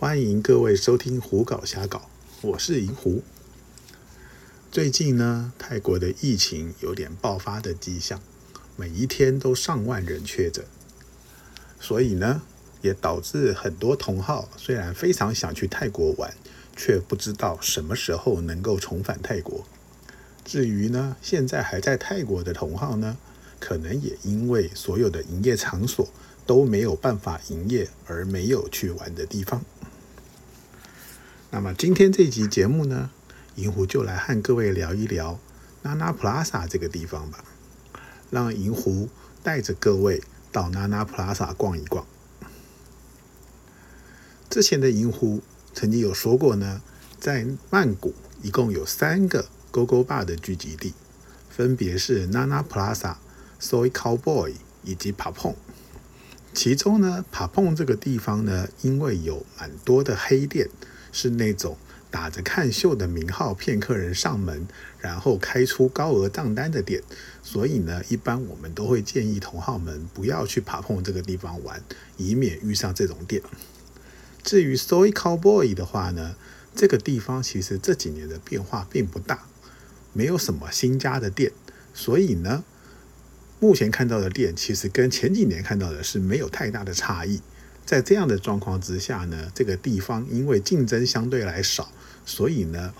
欢迎各位收听胡搞瞎搞，我是银狐。最近呢，泰国的疫情有点爆发的迹象，每一天都上万人确诊，所以呢，也导致很多同好虽然非常想去泰国玩，却不知道什么时候能够重返泰国。至于呢，现在还在泰国的同好呢，可能也因为所有的营业场所都没有办法营业，而没有去玩的地方。那么今天这集节目呢，银狐就来和各位聊一聊娜娜 Plaza 这个地方吧，让银狐带着各位到娜娜 Plaza 逛一逛。之前的银狐曾经有说过呢，在曼谷一共有三个。Go Go Bar 的聚集地分别是 Nana Plaza、Soy Cowboy 以及 p a p o n。其中呢，Papong 这个地方呢，因为有蛮多的黑店，是那种打着看秀的名号骗客人上门，然后开出高额账单的店，所以呢，一般我们都会建议同好们不要去爬碰这个地方玩，以免遇上这种店。至于 Soy Cowboy 的话呢，这个地方其实这几年的变化并不大。没有什么新加的店，所以呢，目前看到的店其实跟前几年看到的是没有太大的差异。在这样的状况之下呢，这个地方因为竞争相对来少，所以呢，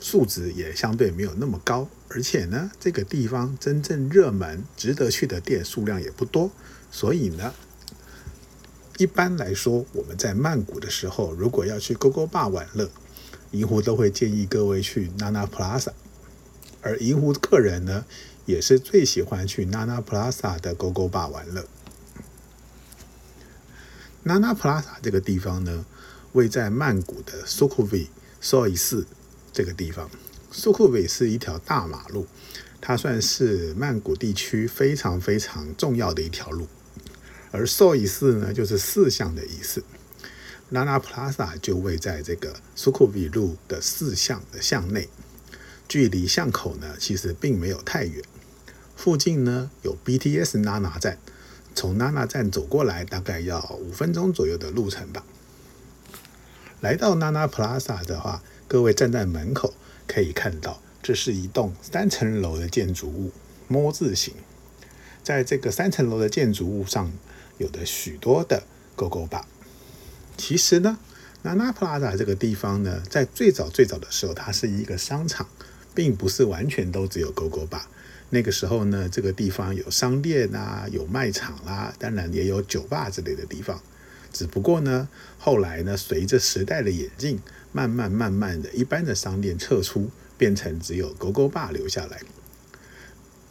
素质也相对没有那么高。而且呢，这个地方真正热门、值得去的店数量也不多。所以呢，一般来说，我们在曼谷的时候，如果要去勾勾坝玩乐。银狐都会建议各位去 Nana Plaza，而银狐个人呢，也是最喜欢去 Nana Plaza 的勾勾坝玩乐。Nana Plaza 这个地方呢，位在曼谷的 s u k h u v i Soi 四这个地方。suqv 是一条大马路，它算是曼谷地区非常非常重要的一条路。而 Soi 四呢，就是四巷的意思。Nana Plaza 就位在这个苏库比路的四巷的巷内，距离巷口呢其实并没有太远。附近呢有 BTS Nana 站，从娜娜站走过来大概要五分钟左右的路程吧。来到 Nana Plaza 的话，各位站在门口可以看到，这是一栋三层楼的建筑物，摸字形。在这个三层楼的建筑物上，有的许多的勾勾吧。其实呢，Nana Plaza 这个地方呢，在最早最早的时候，它是一个商场，并不是完全都只有 GoGo 吧。那个时候呢，这个地方有商店啊，有卖场啦，当然也有酒吧之类的地方。只不过呢，后来呢，随着时代的演进，慢慢慢慢的，一般的商店撤出，变成只有 GoGo 吧留下来。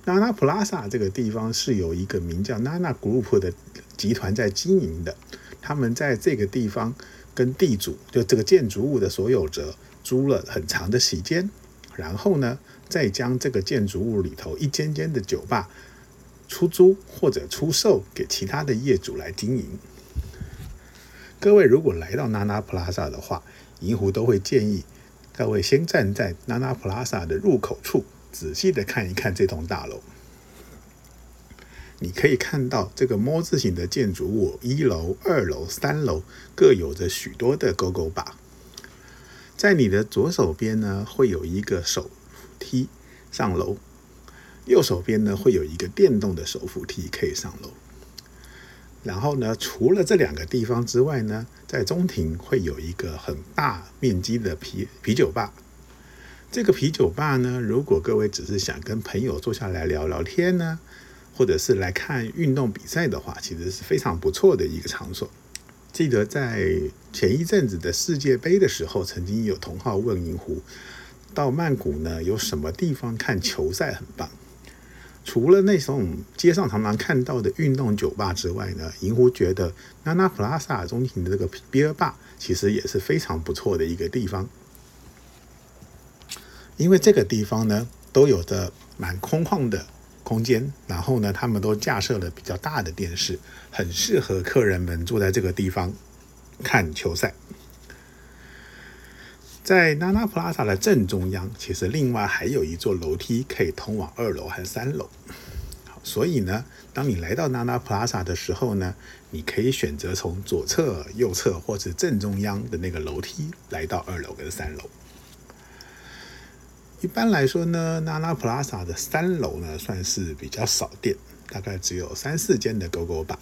娜娜普拉萨这个地方是有一个名叫娜娜 Group 的集团在经营的。他们在这个地方跟地主，就这个建筑物的所有者租了很长的时间，然后呢，再将这个建筑物里头一间间的酒吧出租或者出售给其他的业主来经营。各位如果来到 Nana Plaza 的话，银狐都会建议各位先站在 Nana Plaza 的入口处，仔细的看一看这栋大楼。你可以看到这个“摸”字形的建筑物，一楼、二楼、三楼各有着许多的勾勾吧。在你的左手边呢，会有一个手扶梯上楼；右手边呢，会有一个电动的手扶梯可以上楼。然后呢，除了这两个地方之外呢，在中庭会有一个很大面积的啤啤酒吧。这个啤酒吧呢，如果各位只是想跟朋友坐下来聊聊天呢，或者是来看运动比赛的话，其实是非常不错的一个场所。记得在前一阵子的世界杯的时候，曾经有同好问银狐，到曼谷呢有什么地方看球赛很棒？除了那种街上常常看到的运动酒吧之外呢，银狐觉得 Nana Plaza 中庭的这个 Beer Bar 其实也是非常不错的一个地方，因为这个地方呢都有着蛮空旷的。空间，然后呢，他们都架设了比较大的电视，很适合客人们坐在这个地方看球赛。在 Nana Plaza 的正中央，其实另外还有一座楼梯可以通往二楼和三楼。所以呢，当你来到 Nana Plaza 的时候呢，你可以选择从左侧、右侧或者正中央的那个楼梯来到二楼跟三楼。一般来说呢，Nana Plaza 的三楼呢算是比较少店，大概只有三四间的狗狗吧。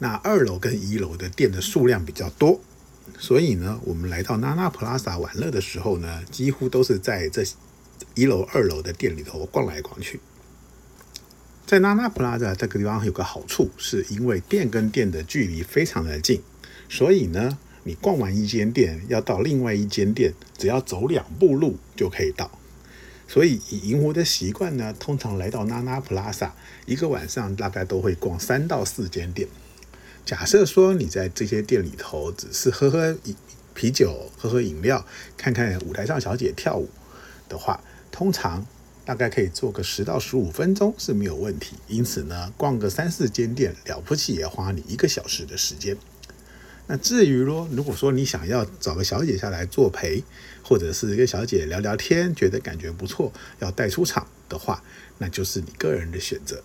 那二楼跟一楼的店的数量比较多，所以呢，我们来到娜娜普拉萨玩乐的时候呢，几乎都是在这一楼、二楼的店里头逛来逛去。在娜娜普拉萨这个地方有个好处，是因为店跟店的距离非常的近，所以呢，你逛完一间店要到另外一间店，只要走两步路就可以到。所以以银狐的习惯呢，通常来到娜娜普拉萨一个晚上大概都会逛三到四间店。假设说你在这些店里头只是喝喝啤酒、喝喝饮料、看看舞台上小姐跳舞的话，通常大概可以做个十到十五分钟是没有问题。因此呢，逛个三四间店了不起也花你一个小时的时间。那至于咯，如果说你想要找个小姐下来作陪，或者是跟小姐聊聊天，觉得感觉不错，要带出场的话，那就是你个人的选择。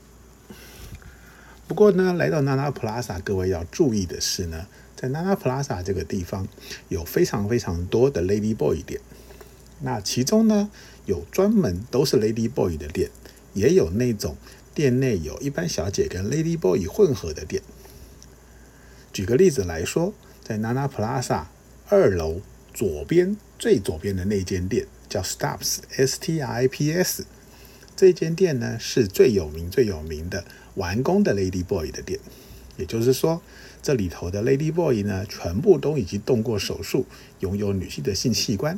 不过呢，来到 Nana Plaza，各位要注意的是呢，在 Nana Plaza 这个地方有非常非常多的 Lady Boy 店。那其中呢，有专门都是 Lady Boy 的店，也有那种店内有一般小姐跟 Lady Boy 混合的店。举个例子来说，在 Nana Plaza 二楼左边最左边的那间店叫 Stops S T I P S，这间店呢是最有名最有名的。完工的 Lady Boy 的店，也就是说，这里头的 Lady Boy 呢，全部都已经动过手术，拥有女性的性器官。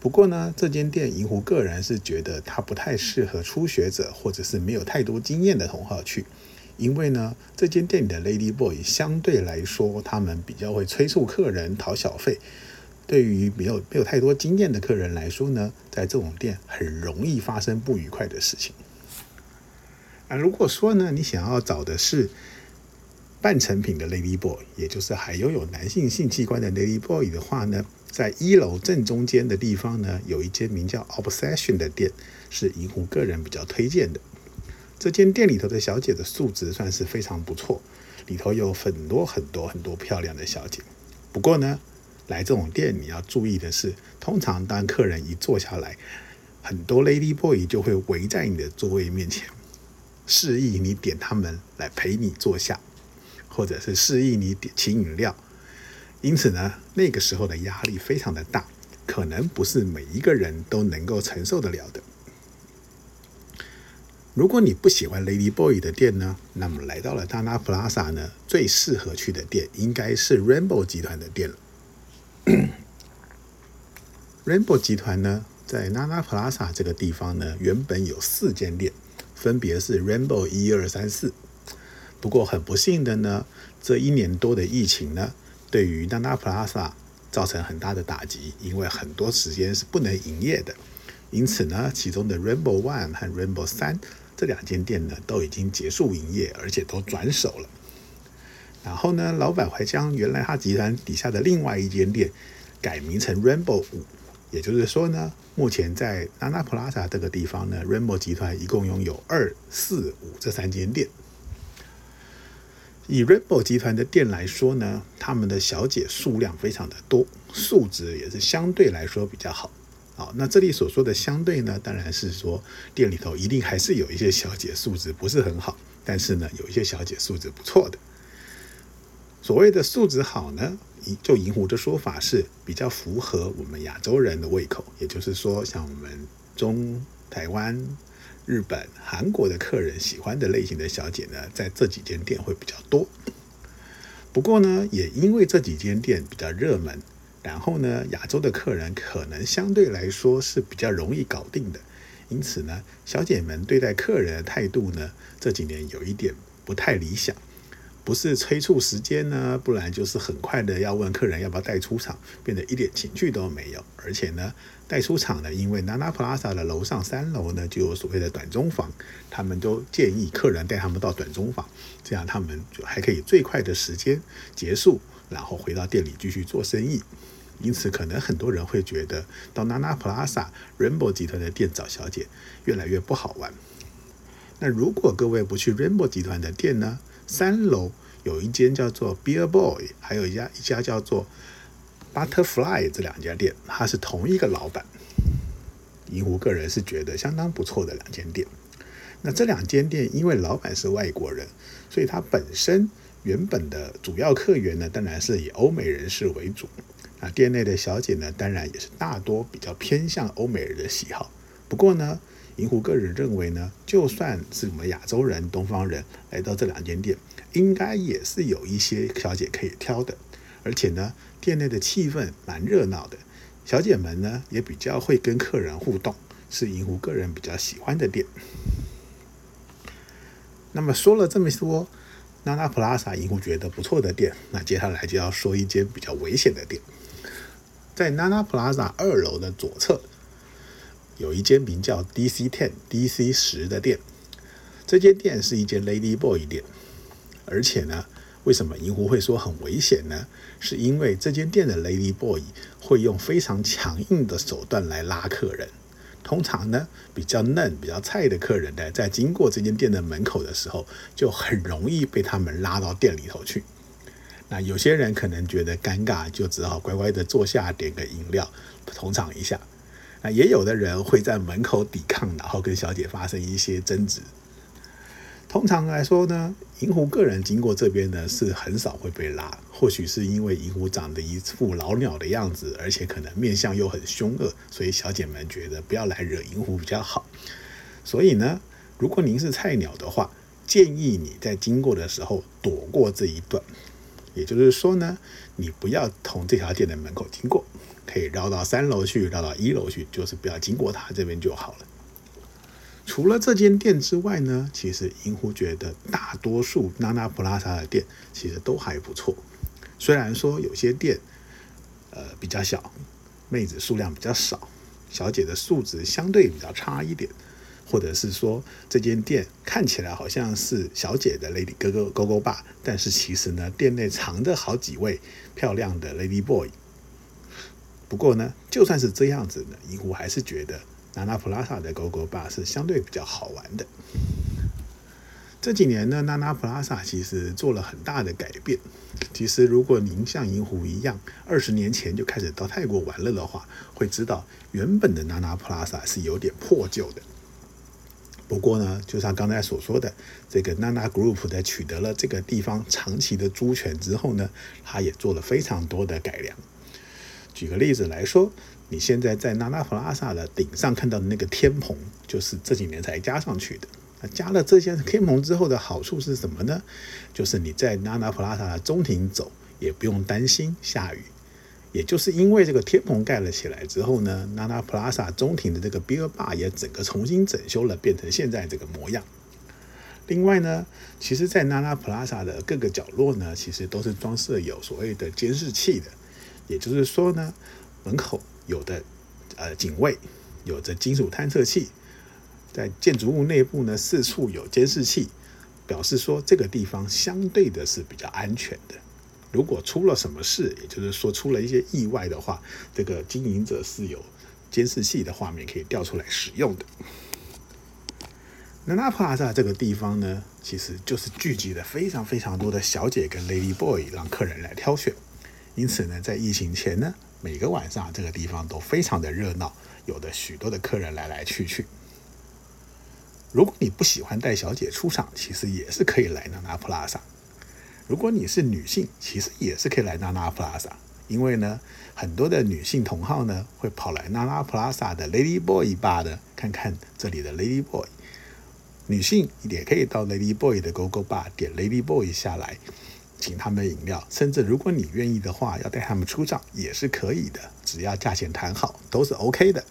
不过呢，这间店银狐个人是觉得它不太适合初学者或者是没有太多经验的同好去，因为呢，这间店里的 Lady Boy 相对来说，他们比较会催促客人讨小费。对于没有没有太多经验的客人来说呢，在这种店很容易发生不愉快的事情。啊如果说呢，你想要找的是半成品的 Lady Boy，也就是还拥有男性性器官的 Lady Boy 的话呢，在一楼正中间的地方呢，有一间名叫 Obsession 的店，是银狐个人比较推荐的。这间店里头的小姐的素质算是非常不错，里头有很多很多很多漂亮的小姐。不过呢，来这种店你要注意的是，通常当客人一坐下来，很多 Lady Boy 就会围在你的座位面前。示意你点他们来陪你坐下，或者是示意你点请饮料，因此呢，那个时候的压力非常的大，可能不是每一个人都能够承受得了的。如果你不喜欢 Lady Boy 的店呢，那么来到了 Nana Plaza 呢，最适合去的店应该是 Rainbow 集团的店了。Rainbow 集团呢，在 Nana Plaza 这个地方呢，原本有四间店。分别是 Rainbow 一二三四，不过很不幸的呢，这一年多的疫情呢，对于 Nana Plaza 造成很大的打击，因为很多时间是不能营业的。因此呢，其中的 Rainbow One 和 Rainbow 三这两间店呢，都已经结束营业，而且都转手了。然后呢，老板还将原来他集团底下的另外一间店改名成 Rainbow 五。也就是说呢，目前在 Nana Plaza 这个地方呢，Rainbow 集团一共拥有二、四、五这三间店。以 Rainbow 集团的店来说呢，他们的小姐数量非常的多，素质也是相对来说比较好。好，那这里所说的相对呢，当然是说店里头一定还是有一些小姐素质不是很好，但是呢，有一些小姐素质不错的。所谓的素质好呢？就银狐的说法是比较符合我们亚洲人的胃口，也就是说，像我们中台湾、日本、韩国的客人喜欢的类型的小姐呢，在这几间店会比较多。不过呢，也因为这几间店比较热门，然后呢，亚洲的客人可能相对来说是比较容易搞定的，因此呢，小姐们对待客人的态度呢，这几年有一点不太理想。不是催促时间呢，不然就是很快的要问客人要不要带出场，变得一点情趣都没有。而且呢，带出场呢，因为 Nana Plaza 的楼上三楼呢就有所谓的短中房，他们都建议客人带他们到短中房，这样他们就还可以最快的时间结束，然后回到店里继续做生意。因此，可能很多人会觉得到 Nana Plaza Rainbow 集团的店找小姐越来越不好玩。那如果各位不去 Rainbow 集团的店呢，三楼有一间叫做 Beer Boy，还有一家一家叫做 Butterfly 这两家店，它是同一个老板。银湖个人是觉得相当不错的两间店。那这两间店因为老板是外国人，所以它本身原本的主要客源呢，当然是以欧美人士为主。那店内的小姐呢，当然也是大多比较偏向欧美人的喜好。不过呢，银湖个人认为呢，就算是我们亚洲人、东方人来到这两间店，应该也是有一些小姐可以挑的。而且呢，店内的气氛蛮热闹的。小姐们呢也比较会跟客人互动，是银湖个人比较喜欢的店。那么说了这么多，娜娜 Plaza 银湖觉得不错的店，那接下来就要说一间比较危险的店。在娜娜 Plaza 二楼的左侧，有一间名叫 DC Ten DC 十的店。这间店是一间 Lady Boy 店，而且呢。为什么银狐会说很危险呢？是因为这间店的 Lady Boy 会用非常强硬的手段来拉客人。通常呢，比较嫩、比较菜的客人呢，在经过这间店的门口的时候，就很容易被他们拉到店里头去。那有些人可能觉得尴尬，就只好乖乖的坐下，点个饮料，捧场一下。那也有的人会在门口抵抗，然后跟小姐发生一些争执。通常来说呢，银狐个人经过这边呢是很少会被拉，或许是因为银狐长得一副老鸟的样子，而且可能面相又很凶恶，所以小姐们觉得不要来惹银狐比较好。所以呢，如果您是菜鸟的话，建议你在经过的时候躲过这一段，也就是说呢，你不要从这条店的门口经过，可以绕到三楼去，绕到一楼去，就是不要经过它这边就好了。除了这间店之外呢，其实银狐觉得大多数娜娜普拉萨的店其实都还不错。虽然说有些店呃比较小，妹子数量比较少，小姐的素质相对比较差一点，或者是说这间店看起来好像是小姐的 lady 哥哥勾勾爸，但是其实呢店内藏着好几位漂亮的 lady boy。不过呢，就算是这样子呢，银狐还是觉得。娜娜普拉萨的 GoGo Bar 是相对比较好玩的。这几年呢，娜娜普拉萨其实做了很大的改变。其实，如果您像银狐一样，二十年前就开始到泰国玩了的话，会知道原本的娜娜普拉萨是有点破旧的。不过呢，就像刚才所说的，这个娜娜 Group 在取得了这个地方长期的租权之后呢，它也做了非常多的改良。举个例子来说。你现在在娜娜普拉萨的顶上看到的那个天棚，就是这几年才加上去的。那加了这些天棚之后的好处是什么呢？就是你在娜娜普拉萨的中庭走，也不用担心下雨。也就是因为这个天棚盖了起来之后呢，娜娜普拉萨中庭的这个 Beer Bar 也整个重新整修了，变成现在这个模样。另外呢，其实，在娜娜普拉萨的各个角落呢，其实都是装设有所谓的监视器的。也就是说呢，门口。有的呃警卫，有着金属探测器，在建筑物内部呢四处有监视器，表示说这个地方相对的是比较安全的。如果出了什么事，也就是说出了一些意外的话，这个经营者是有监视器的画面可以调出来使用的。那拉普拉萨这个地方呢，其实就是聚集了非常非常多的小姐跟 lady boy，让客人来挑选。因此呢，在疫情前呢。每个晚上，这个地方都非常的热闹，有的许多的客人来来去去。如果你不喜欢带小姐出场，其实也是可以来娜娜普拉萨。如果你是女性，其实也是可以来娜娜普拉萨，因为呢，很多的女性同好呢会跑来娜娜普拉萨的 Lady Boy Bar 的，看看这里的 Lady Boy。女性也可以到 Lady Boy 的 Go Go Bar 点 Lady Boy 下来。请他们饮料，甚至如果你愿意的话，要带他们出账也是可以的，只要价钱谈好，都是 OK 的。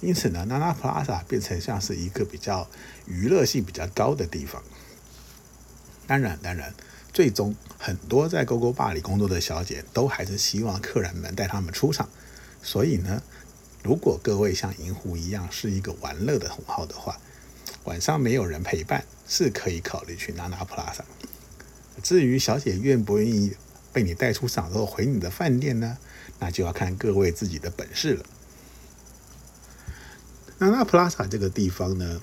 因此呢，娜娜 Plaza 变成像是一个比较娱乐性比较高的地方。当然，当然，最终很多在 GoGo Bar 里工作的小姐都还是希望客人们带他们出场。所以呢，如果各位像银狐一样是一个玩乐的同好的话，晚上没有人陪伴，是可以考虑去娜娜 Plaza。至于小姐愿不愿意被你带出场后回你的饭店呢？那就要看各位自己的本事了。那那普拉萨这个地方呢，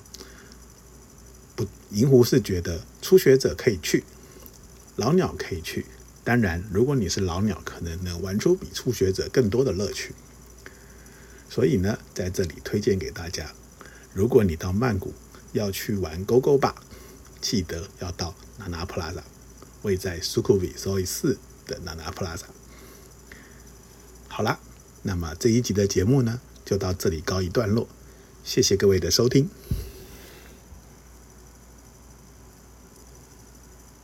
不银湖是觉得初学者可以去，老鸟可以去。当然，如果你是老鸟，可能能玩出比初学者更多的乐趣。所以呢，在这里推荐给大家，如果你到曼谷要去玩勾勾吧，记得要到娜娜 Plaza，位在苏库比 s o y 四的 Nana Plaza。好啦，那么这一集的节目呢，就到这里告一段落，谢谢各位的收听。